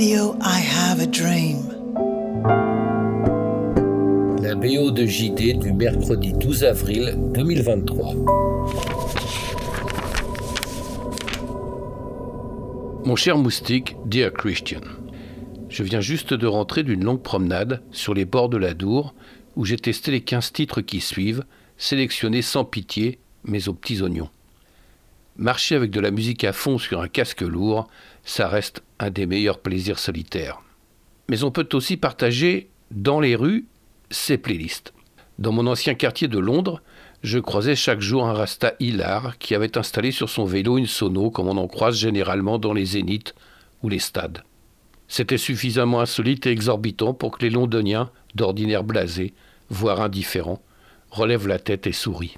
radio, I have a dream. La BO de JD du mercredi 12 avril 2023. Mon cher moustique, dear Christian, je viens juste de rentrer d'une longue promenade sur les bords de la Dour où j'ai testé les 15 titres qui suivent, sélectionnés sans pitié, mais aux petits oignons. Marcher avec de la musique à fond sur un casque lourd, ça reste un des meilleurs plaisirs solitaires. Mais on peut aussi partager dans les rues ses playlists. Dans mon ancien quartier de Londres, je croisais chaque jour un rasta hilar qui avait installé sur son vélo une sono comme on en croise généralement dans les zéniths ou les stades. C'était suffisamment insolite et exorbitant pour que les londoniens, d'ordinaire blasés, voire indifférents, relèvent la tête et sourient.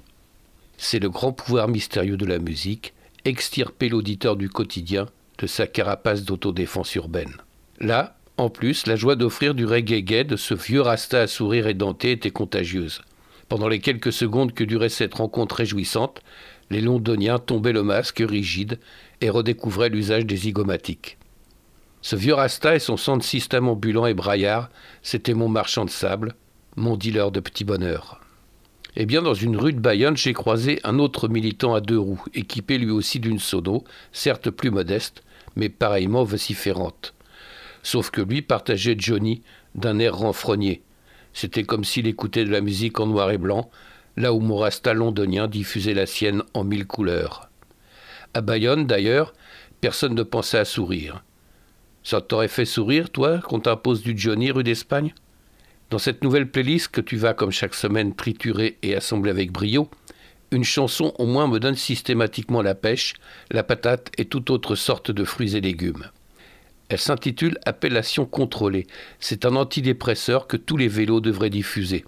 C'est le grand pouvoir mystérieux de la musique, extirper l'auditeur du quotidien de sa carapace d'autodéfense urbaine. Là, en plus, la joie d'offrir du reggae gay de ce vieux rasta à sourire édenté était contagieuse. Pendant les quelques secondes que durait cette rencontre réjouissante, les londoniens tombaient le masque rigide et redécouvraient l'usage des zygomatiques. Ce vieux rasta et son centre système ambulant et braillard, c'était mon marchand de sable, mon dealer de petits bonheurs. Eh bien, dans une rue de Bayonne, j'ai croisé un autre militant à deux roues, équipé lui aussi d'une sono, certes plus modeste, mais pareillement vociférante. Sauf que lui partageait Johnny d'un air renfrogné. C'était comme s'il écoutait de la musique en noir et blanc, là où mon rasta londonien diffusait la sienne en mille couleurs. À Bayonne, d'ailleurs, personne ne pensait à sourire. Ça t'aurait fait sourire, toi, qu'on t'impose du Johnny rue d'Espagne? Dans cette nouvelle playlist que tu vas comme chaque semaine triturer et assembler avec brio, une chanson au moins me donne systématiquement la pêche, la patate et toute autre sorte de fruits et légumes. Elle s'intitule Appellation contrôlée. C'est un antidépresseur que tous les vélos devraient diffuser.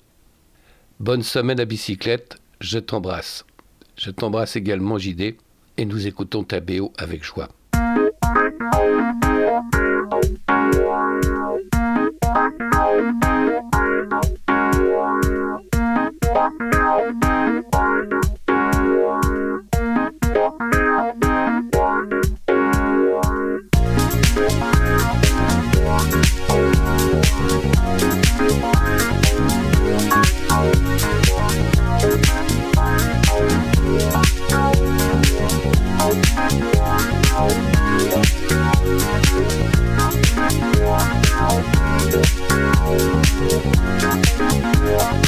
Bonne semaine à bicyclette, je t'embrasse. Je t'embrasse également JD et nous écoutons ta BO avec joie. out. We'll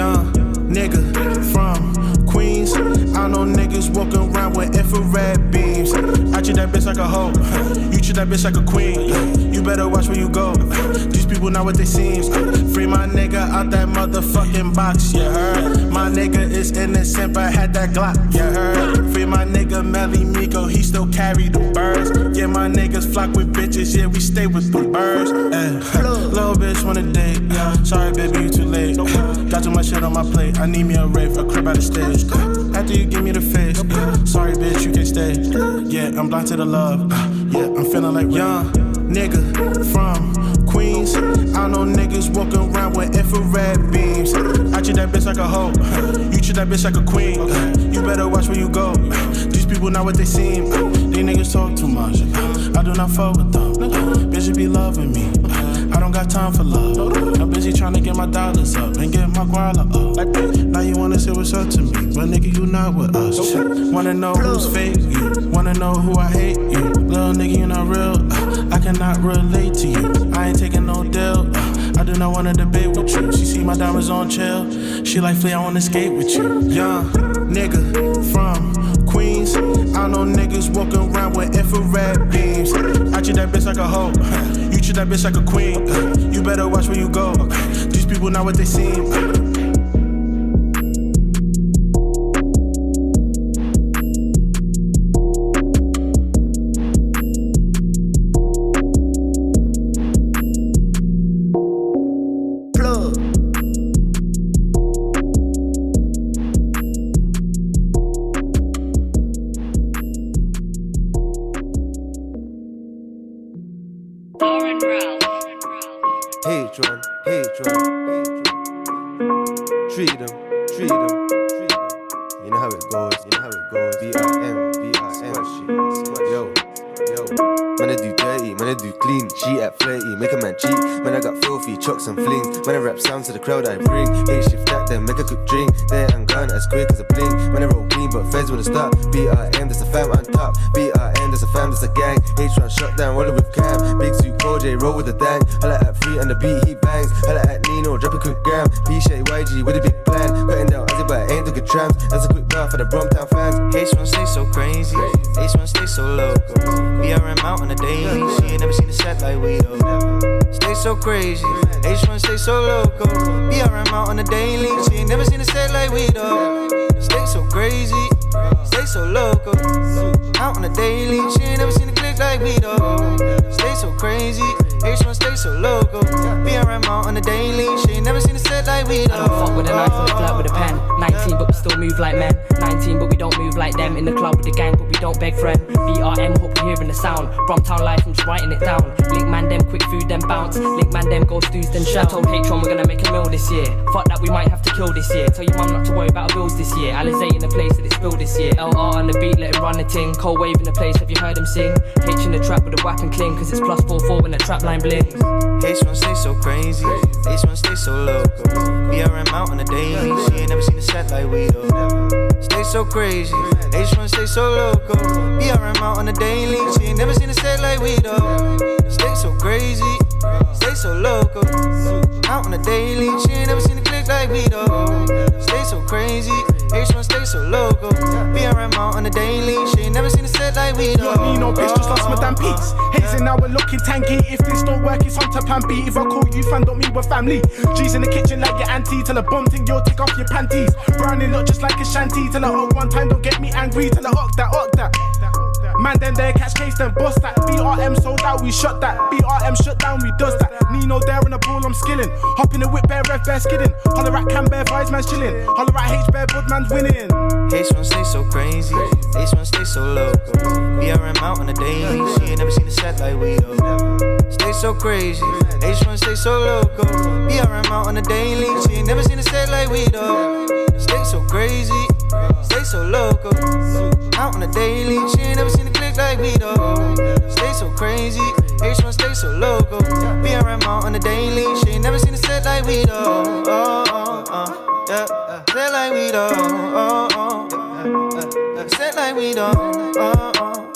young nigga from Queens. I know niggas walking around with infrared beams bitch like a hoe. You treat that bitch like a queen. You better watch where you go. These people not what they seem. Free my nigga out that motherfucking box, you heard? My nigga is innocent, but had that Glock, you heard? Free my nigga Melly Miko. he still carry the birds. Yeah, my niggas flock with bitches, yeah, we stay with the birds. Eh. Little bitch wanna date, yeah. Sorry, baby, you too late. Got too much shit on my plate. I need me a rave, a crib out of stage. After you give me the face, sorry, bitch, you can stay. Yeah, I'm to the love. Yeah, I'm feeling like young nigga from Queens. I know niggas walking around with infrared beams. I treat that bitch like a hoe. You treat that bitch like a queen. You better watch where you go. These people not what they seem. These niggas talk too much. I do not fuck with them. Bitches be loving me. I don't got time for love. Busy trying to get my dollars up and get my guala up. Now you wanna say what's up to me, but nigga, you not with us. Wanna know who's fake? You wanna know who I hate? You little nigga, you not real. Uh, I cannot relate to you. I ain't taking no deal. Uh, I do not wanna debate with you. She see my diamonds on chill. She like Flea, I wanna skate with you. Young nigga from Queens. I know niggas walking around with infrared beams. I treat that bitch like a hoe. Treat that bitch like a queen. You better watch where you go. These people not what they seem. Pen. 19, but we still move like men. 19, but we don't move like them. In the club with the gang, we don't beg friend. BRM, hope you're hearing the sound. Bromtown life, I'm just writing it down. Link man, them quick food, then bounce. Link man, them go stews, then shout. I told H1 we're gonna make a meal this year. Fuck that, we might have to kill this year. Tell your mum not to worry about bills this year. Alizé in the place that it's spilled this year. LR on the beat, let him run the ting. Cold wave in the place, have you heard him sing? H in the trap with a whack and cling, cause it's plus 4 4 when the trap line blings. H1 stay so crazy. H1 stay so low. BRM out on the daily. She ain't never seen a set like we do. Stay so crazy. H1 stay so local. BRM out on the daily. She ain't never seen a set like we do. Stay so crazy. Stay so local. Out on the daily. She ain't never seen a click like we do. Stay so crazy. H1 stay so local. BRM out on the daily. She ain't never seen a set like we do. Yo, Nino, bitch, just lost my damn peace. Hazing now, we're looking tanky. If this don't work, it's on to B. If I call you fan, don't mean we're family. G's in the kitchen like your auntie. Till a bomb thing, you'll take off your panties. Browning look just like a shanty. Till I up one time, don't get me angry. Till I up that, up that. Man, then they catch case, then bust that. BRM sold out, we shut that. BRM shut down, we does that. Nino there in the pool, I'm skilling. Hop in the whip, bear, rev, bear, skidding. Holler at Cam, bear, vibes, man's chilling. Holler at H, bear, bud, man's winning. H1 stay so crazy. H1 stay so local. BRM out on the daily. She ain't never seen a set like we do. Stay so crazy. H1 stay so local. BRM out on the daily. She ain't never seen a set like we do. Stay so crazy. Stay so local. Out on the daily. She ain't never seen a click like we do. Stay so crazy. H1 stay so local. BRM on the daily. She ain't never seen a set like we do. Oh, oh, oh, yeah. Set like we do. Oh, oh, yeah. Set like we. Oh, oh, oh.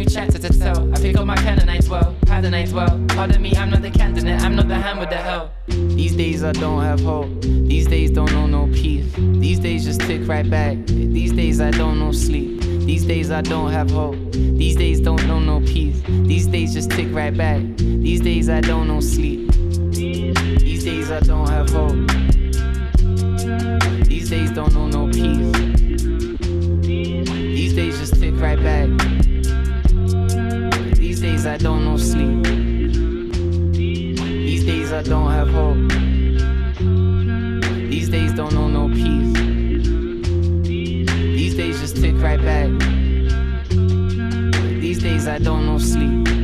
new chapter to tell. I pick up my pen and I dwell, pattern I dwell. Pardon me, I'm not the candidate, I'm not the hammer that hell. These days I don't have hope. These days don't know no peace. These days just tick right back. These days I don't know sleep. These days I don't have hope. These days don't know no peace. These days just tick right back. These days I don't know sleep. These days I don't have hope. These days don't know no peace. These days just tick right back days I don't know sleep. These days I don't have hope. These days don't know no peace. These days just tick right back. These days I don't know sleep.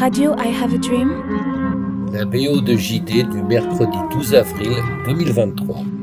Radio I Have a Dream. La BO de JD du mercredi 12 avril 2023.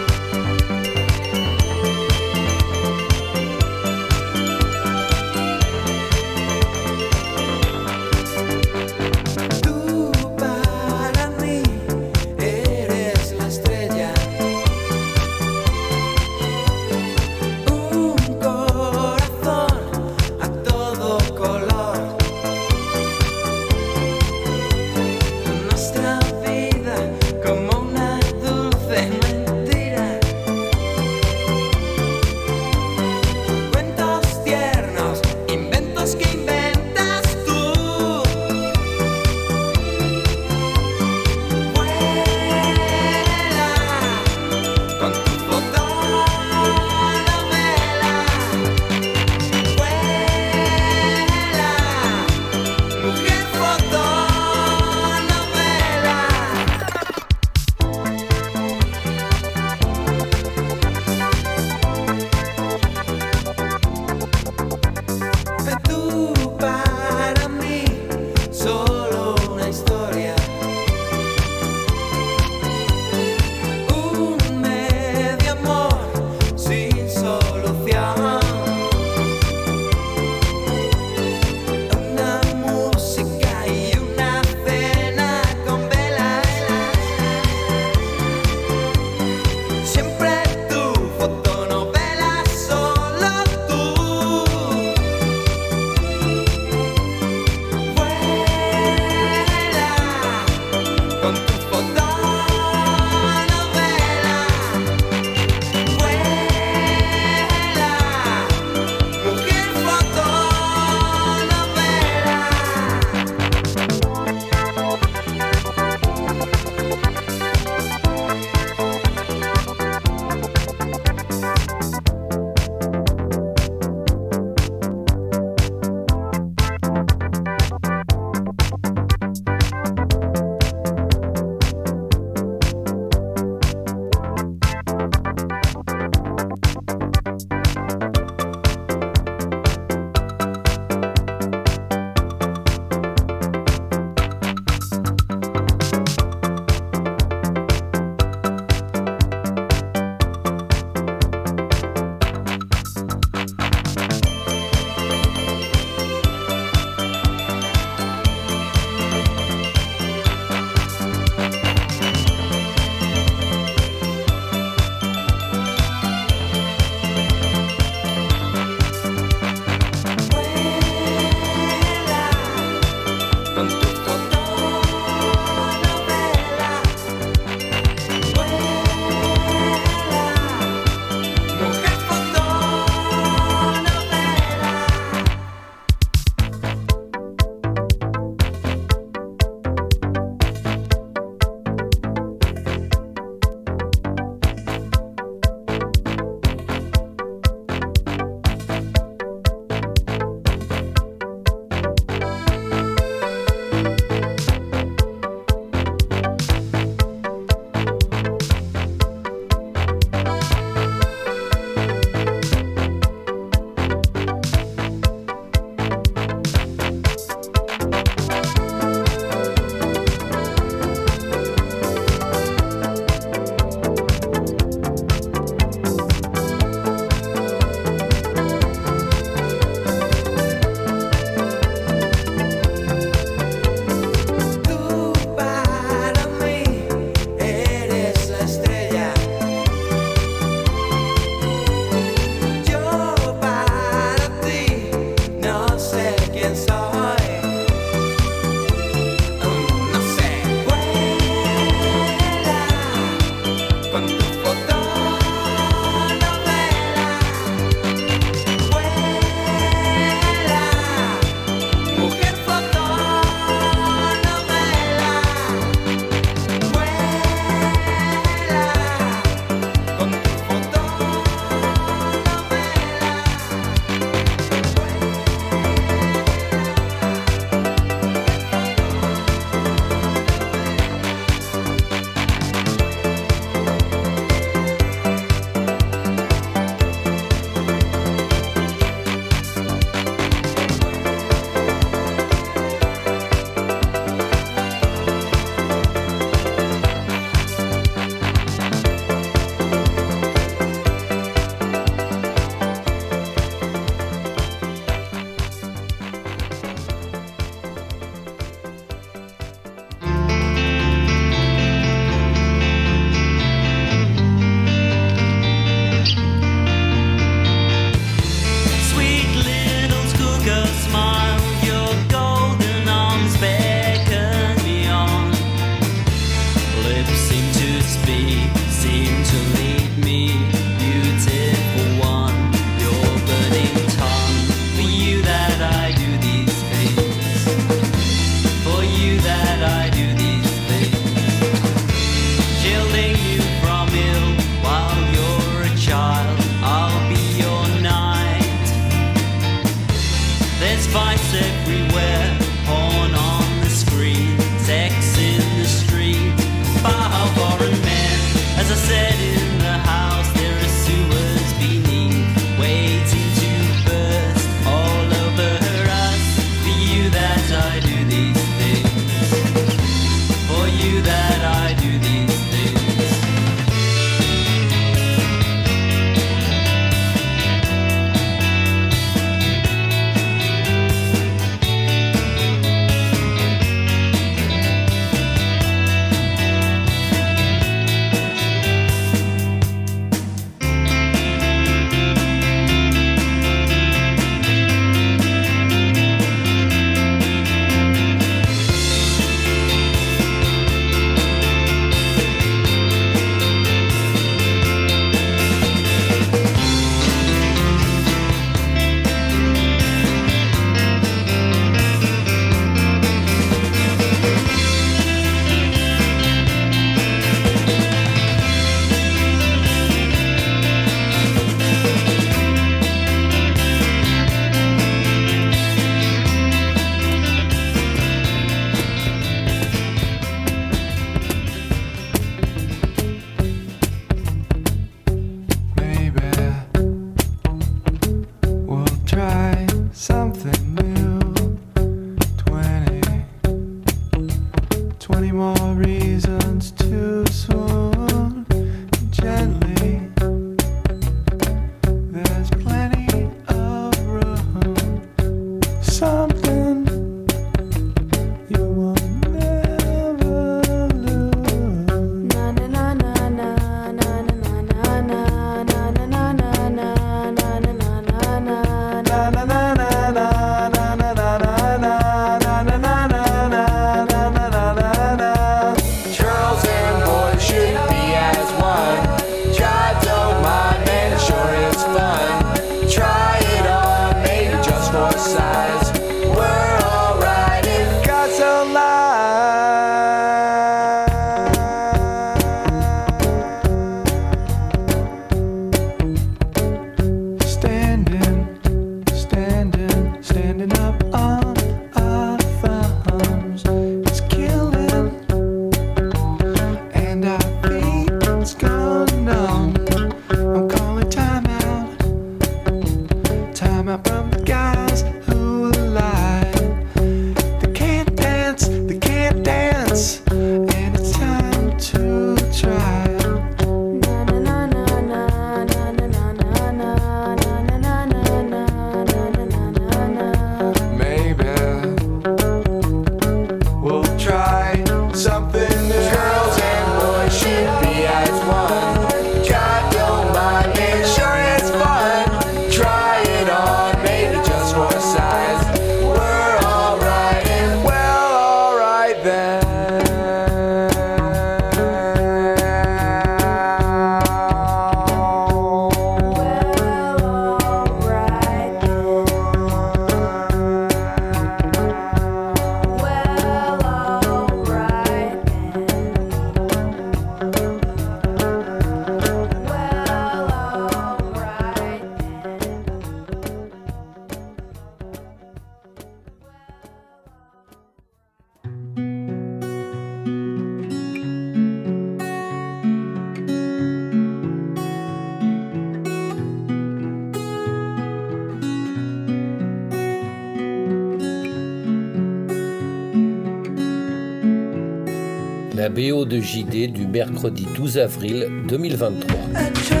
Mercredi 12 avril 2023.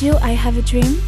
Radio I Have a Dream.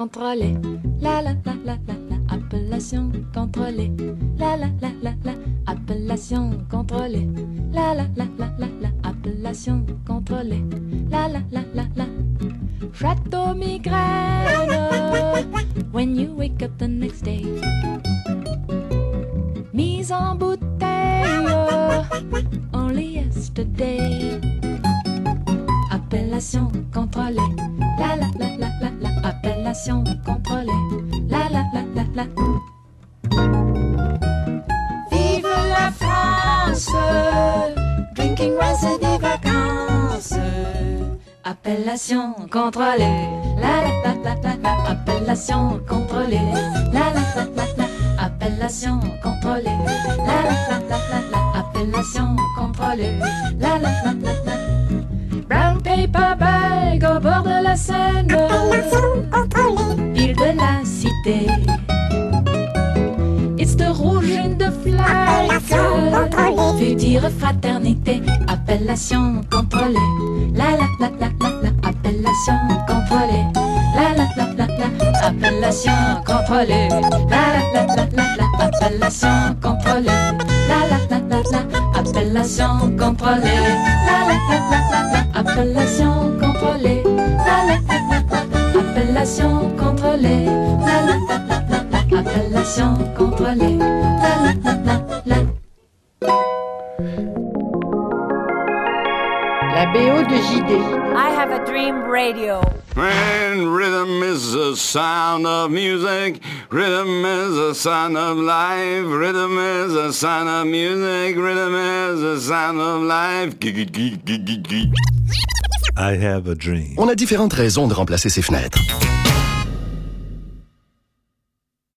Contrôlée. La la la la la la. Appellation contrôlée. La la la la la. Appellation contrôlée. La la la la la la. Appellation contrôlée. Appellation contrôlée. La la la la la. Vive la France. Drinking rice et des vacances. Appellation contrôlée. La la la la la la. Appellation contrôlée. La la la la la. Appellation contrôlée. La la la la la la. Appellation contrôlée. La la la la la. Brown paper bag au bord de la Seine. De la cité. It's the rouge the flag. Veut dire fraternité. Appellation contrôlée. La la la la la la. Appellation contrôlée. La la la la la. Appellation contrôlée. La la la la la la. Appellation contrôlée. La la la la la. Appellation contrôlée. La la la la la la. Appellation contrôlée. Appellation contrôlée. La la la la la la. Appellation contrôlée. La la la la la. La BO de JD. I have a dream radio. And rhythm is the sound of music. Rhythm is the sound of life. Rhythm is the sound of music. Rhythm is the sound of life. I have a dream. On a différentes raisons de remplacer ses fenêtres.